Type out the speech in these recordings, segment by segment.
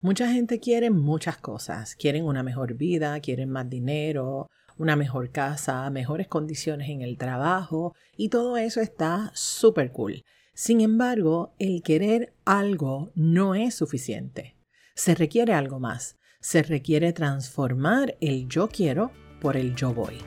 Mucha gente quiere muchas cosas. Quieren una mejor vida, quieren más dinero, una mejor casa, mejores condiciones en el trabajo y todo eso está súper cool. Sin embargo, el querer algo no es suficiente. Se requiere algo más. Se requiere transformar el yo quiero por el yo voy.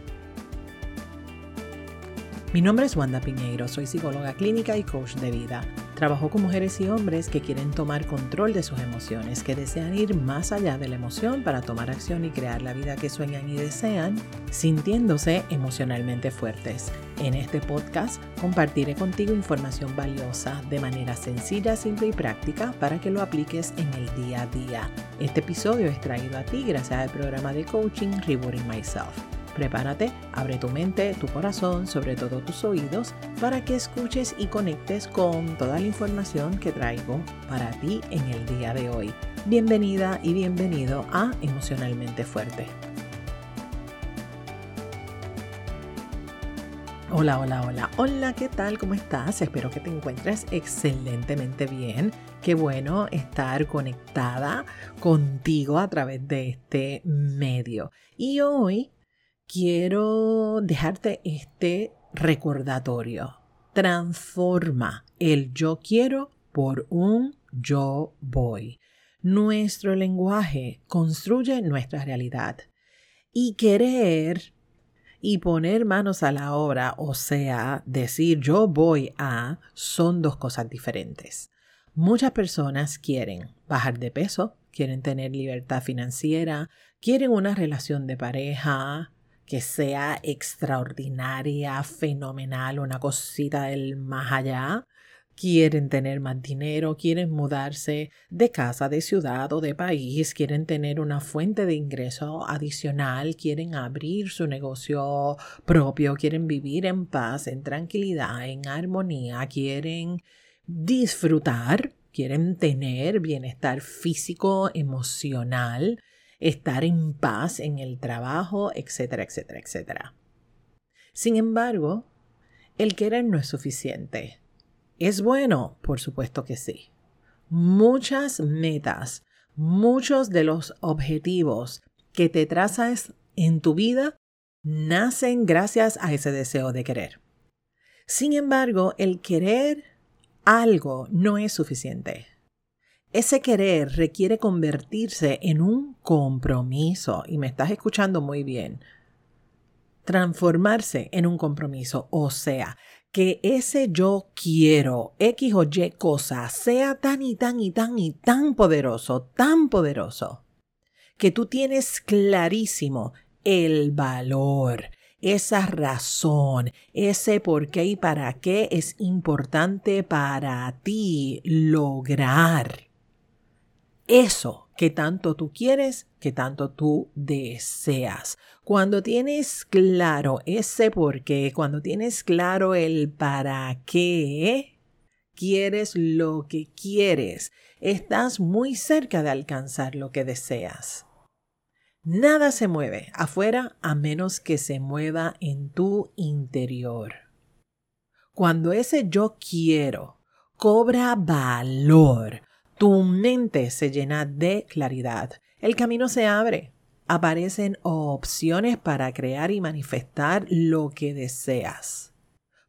Mi nombre es Wanda Piñeiro, soy psicóloga clínica y coach de vida. Trabajo con mujeres y hombres que quieren tomar control de sus emociones, que desean ir más allá de la emoción para tomar acción y crear la vida que sueñan y desean, sintiéndose emocionalmente fuertes. En este podcast compartiré contigo información valiosa de manera sencilla, simple y práctica para que lo apliques en el día a día. Este episodio es traído a ti gracias al programa de coaching Rebooting Myself. Prepárate, abre tu mente, tu corazón, sobre todo tus oídos, para que escuches y conectes con toda la información que traigo para ti en el día de hoy. Bienvenida y bienvenido a Emocionalmente Fuerte. Hola, hola, hola, hola, ¿qué tal? ¿Cómo estás? Espero que te encuentres excelentemente bien. Qué bueno estar conectada contigo a través de este medio. Y hoy quiero dejarte este recordatorio. Transforma el yo quiero por un yo voy. Nuestro lenguaje construye nuestra realidad. Y querer y poner manos a la obra, o sea, decir yo voy a, son dos cosas diferentes. Muchas personas quieren bajar de peso, quieren tener libertad financiera, quieren una relación de pareja, que sea extraordinaria, fenomenal, una cosita del más allá. Quieren tener más dinero, quieren mudarse de casa, de ciudad o de país, quieren tener una fuente de ingreso adicional, quieren abrir su negocio propio, quieren vivir en paz, en tranquilidad, en armonía, quieren disfrutar, quieren tener bienestar físico, emocional, estar en paz en el trabajo, etcétera, etcétera, etcétera. Sin embargo, el querer no es suficiente. ¿Es bueno? Por supuesto que sí. Muchas metas, muchos de los objetivos que te trazas en tu vida nacen gracias a ese deseo de querer. Sin embargo, el querer algo no es suficiente. Ese querer requiere convertirse en un compromiso, y me estás escuchando muy bien. Transformarse en un compromiso, o sea, que ese yo quiero X o Y cosa sea tan y tan y tan y tan poderoso, tan poderoso, que tú tienes clarísimo el valor, esa razón, ese por qué y para qué es importante para ti lograr eso que tanto tú quieres, que tanto tú deseas. Cuando tienes claro ese por qué, cuando tienes claro el para qué, quieres lo que quieres, estás muy cerca de alcanzar lo que deseas. Nada se mueve afuera a menos que se mueva en tu interior. Cuando ese yo quiero cobra valor, tu mente se llena de claridad. El camino se abre. Aparecen opciones para crear y manifestar lo que deseas.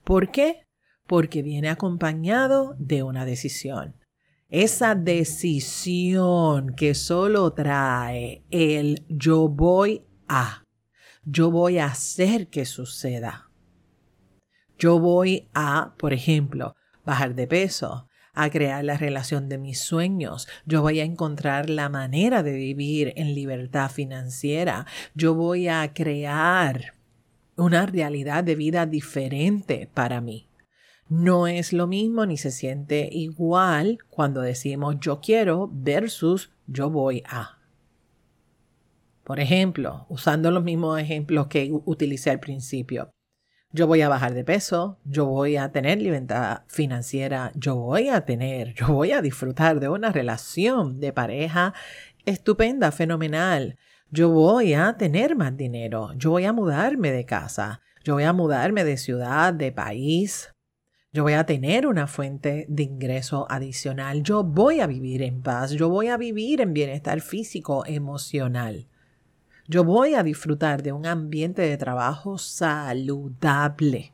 ¿Por qué? Porque viene acompañado de una decisión. Esa decisión que solo trae el yo voy a. Yo voy a hacer que suceda. Yo voy a, por ejemplo, bajar de peso a crear la relación de mis sueños. Yo voy a encontrar la manera de vivir en libertad financiera. Yo voy a crear una realidad de vida diferente para mí. No es lo mismo ni se siente igual cuando decimos yo quiero versus yo voy a. Por ejemplo, usando los mismos ejemplos que utilicé al principio yo voy a bajar de peso, yo voy a tener libertad financiera, yo voy a tener, yo voy a disfrutar de una relación de pareja estupenda, fenomenal. Yo voy a tener más dinero, yo voy a mudarme de casa, yo voy a mudarme de ciudad, de país, Yo voy a tener una fuente de ingreso adicional. Yo voy a vivir en paz. Yo voy a vivir en bienestar físico, emocional. Yo voy a disfrutar de un ambiente de trabajo saludable.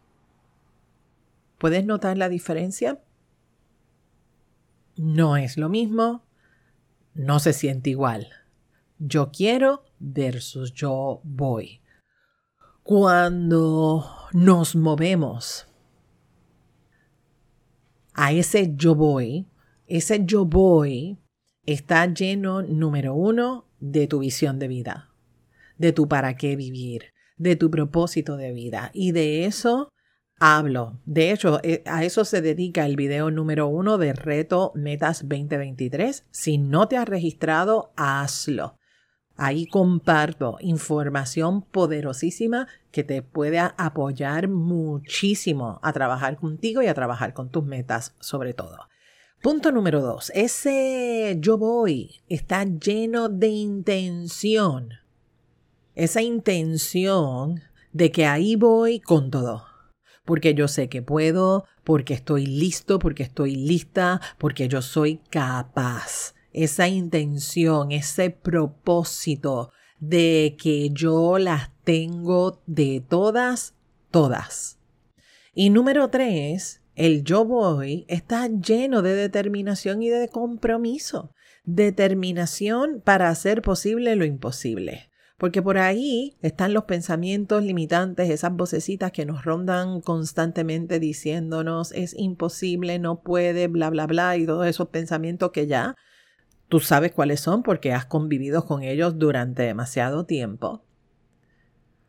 ¿Puedes notar la diferencia? No es lo mismo, no se siente igual. Yo quiero versus yo voy. Cuando nos movemos a ese yo voy, ese yo voy está lleno, número uno, de tu visión de vida, de tu para qué vivir, de tu propósito de vida. Y de eso hablo. De hecho, eh, a eso se dedica el video número uno de Reto Metas 2023. Si no te has registrado, hazlo. Ahí comparto información poderosísima que te puede apoyar muchísimo a trabajar contigo y a trabajar con tus metas sobre todo. Punto número dos, ese yo voy está lleno de intención. Esa intención de que ahí voy con todo. Porque yo sé que puedo, porque estoy listo, porque estoy lista, porque yo soy capaz esa intención, ese propósito de que yo las tengo de todas, todas. Y número tres, el yo voy está lleno de determinación y de compromiso. Determinación para hacer posible lo imposible. Porque por ahí están los pensamientos limitantes, esas vocecitas que nos rondan constantemente diciéndonos es imposible, no puede, bla, bla, bla, y todos esos pensamientos que ya Tú sabes cuáles son porque has convivido con ellos durante demasiado tiempo.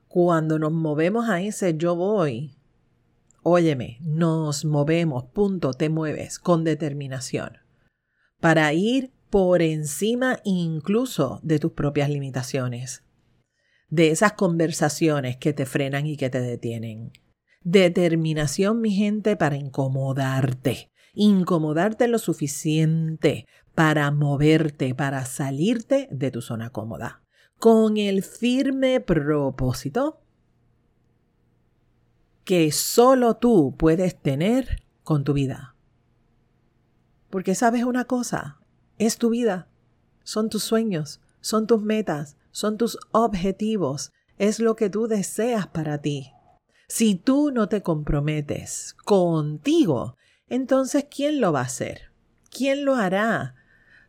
Cuando nos movemos a ese yo voy, óyeme, nos movemos, punto, te mueves con determinación para ir por encima incluso de tus propias limitaciones, de esas conversaciones que te frenan y que te detienen. Determinación, mi gente, para incomodarte, incomodarte lo suficiente para moverte, para salirte de tu zona cómoda, con el firme propósito que solo tú puedes tener con tu vida. Porque sabes una cosa, es tu vida, son tus sueños, son tus metas, son tus objetivos, es lo que tú deseas para ti. Si tú no te comprometes contigo, entonces ¿quién lo va a hacer? ¿Quién lo hará?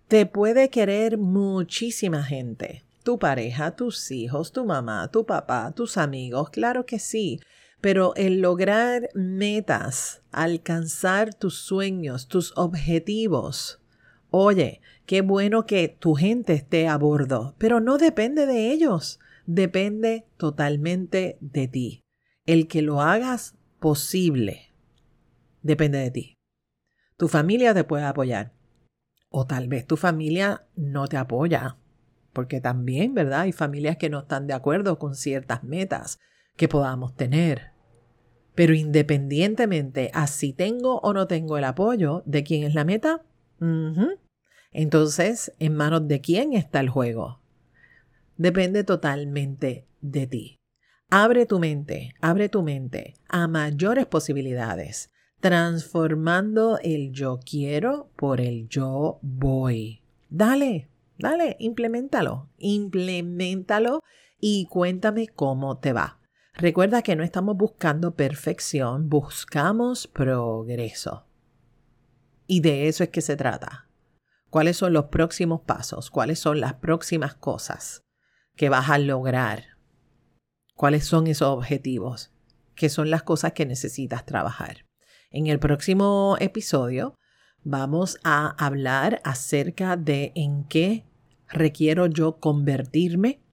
Te puede querer muchísima gente. Tu pareja, tus hijos, tu mamá, tu papá, tus amigos, claro que sí. Pero el lograr metas, alcanzar tus sueños, tus objetivos, oye, qué bueno que tu gente esté a bordo, pero no depende de ellos, depende totalmente de ti. El que lo hagas posible depende de ti. Tu familia te puede apoyar, o tal vez tu familia no te apoya, porque también, ¿verdad? Hay familias que no están de acuerdo con ciertas metas que podamos tener. Pero independientemente a si tengo o no tengo el apoyo de quién es la meta, entonces, ¿en manos de quién está el juego? Depende totalmente de ti. Abre tu mente, abre tu mente a mayores posibilidades transformando el yo quiero por el yo voy. Dale, dale, implementalo, implementalo y cuéntame cómo te va. Recuerda que no estamos buscando perfección, buscamos progreso. Y de eso es que se trata. ¿Cuáles son los próximos pasos? ¿Cuáles son las próximas cosas que vas a lograr? ¿Cuáles son esos objetivos? ¿Qué son las cosas que necesitas trabajar? En el próximo episodio vamos a hablar acerca de en qué requiero yo convertirme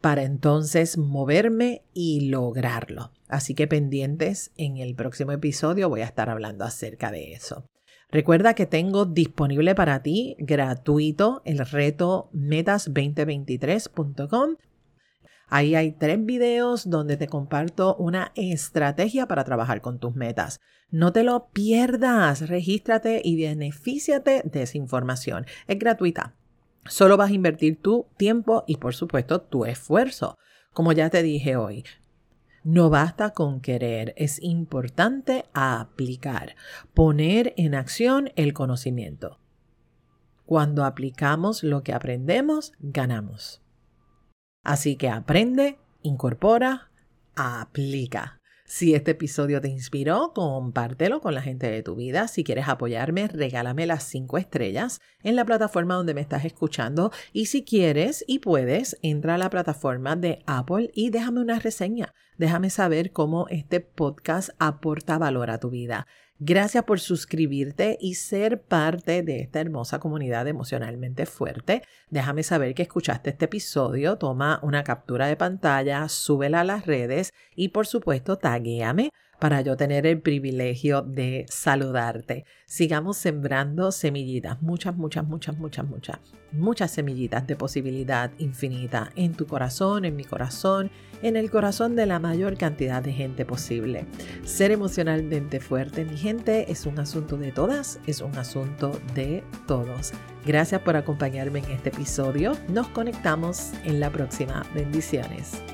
para entonces moverme y lograrlo. Así que pendientes, en el próximo episodio voy a estar hablando acerca de eso. Recuerda que tengo disponible para ti gratuito el reto metas2023.com Ahí hay tres videos donde te comparto una estrategia para trabajar con tus metas. No te lo pierdas, regístrate y benefíciate de esa información. Es gratuita. Solo vas a invertir tu tiempo y por supuesto tu esfuerzo. Como ya te dije hoy, No basta con querer, es importante aplicar, poner en acción el conocimiento. Cuando aplicamos lo que aprendemos, ganamos. Así que aprende, incorpora, aplica. Si este episodio te inspiró, compártelo con la gente de tu vida. Si quieres apoyarme, regálame las cinco estrellas en la plataforma donde me estás escuchando. Y si quieres y puedes, entra a la plataforma de Apple y déjame una reseña. Déjame saber cómo este podcast aporta valor a tu vida. Gracias por suscribirte y ser parte de esta hermosa comunidad emocionalmente fuerte. Déjame saber que escuchaste este episodio, toma una captura de pantalla, súbela a las redes y por supuesto taguéame para yo tener el privilegio de saludarte. Sigamos sembrando semillitas, muchas, muchas, muchas, muchas, muchas, muchas semillitas de posibilidad infinita en tu corazón, en mi corazón, en el corazón de la mayor cantidad de gente posible. Ser emocionalmente fuerte, mi gente, es un asunto de todas, es un asunto de todos. Gracias por acompañarme en este episodio. Nos conectamos en la próxima. Bendiciones.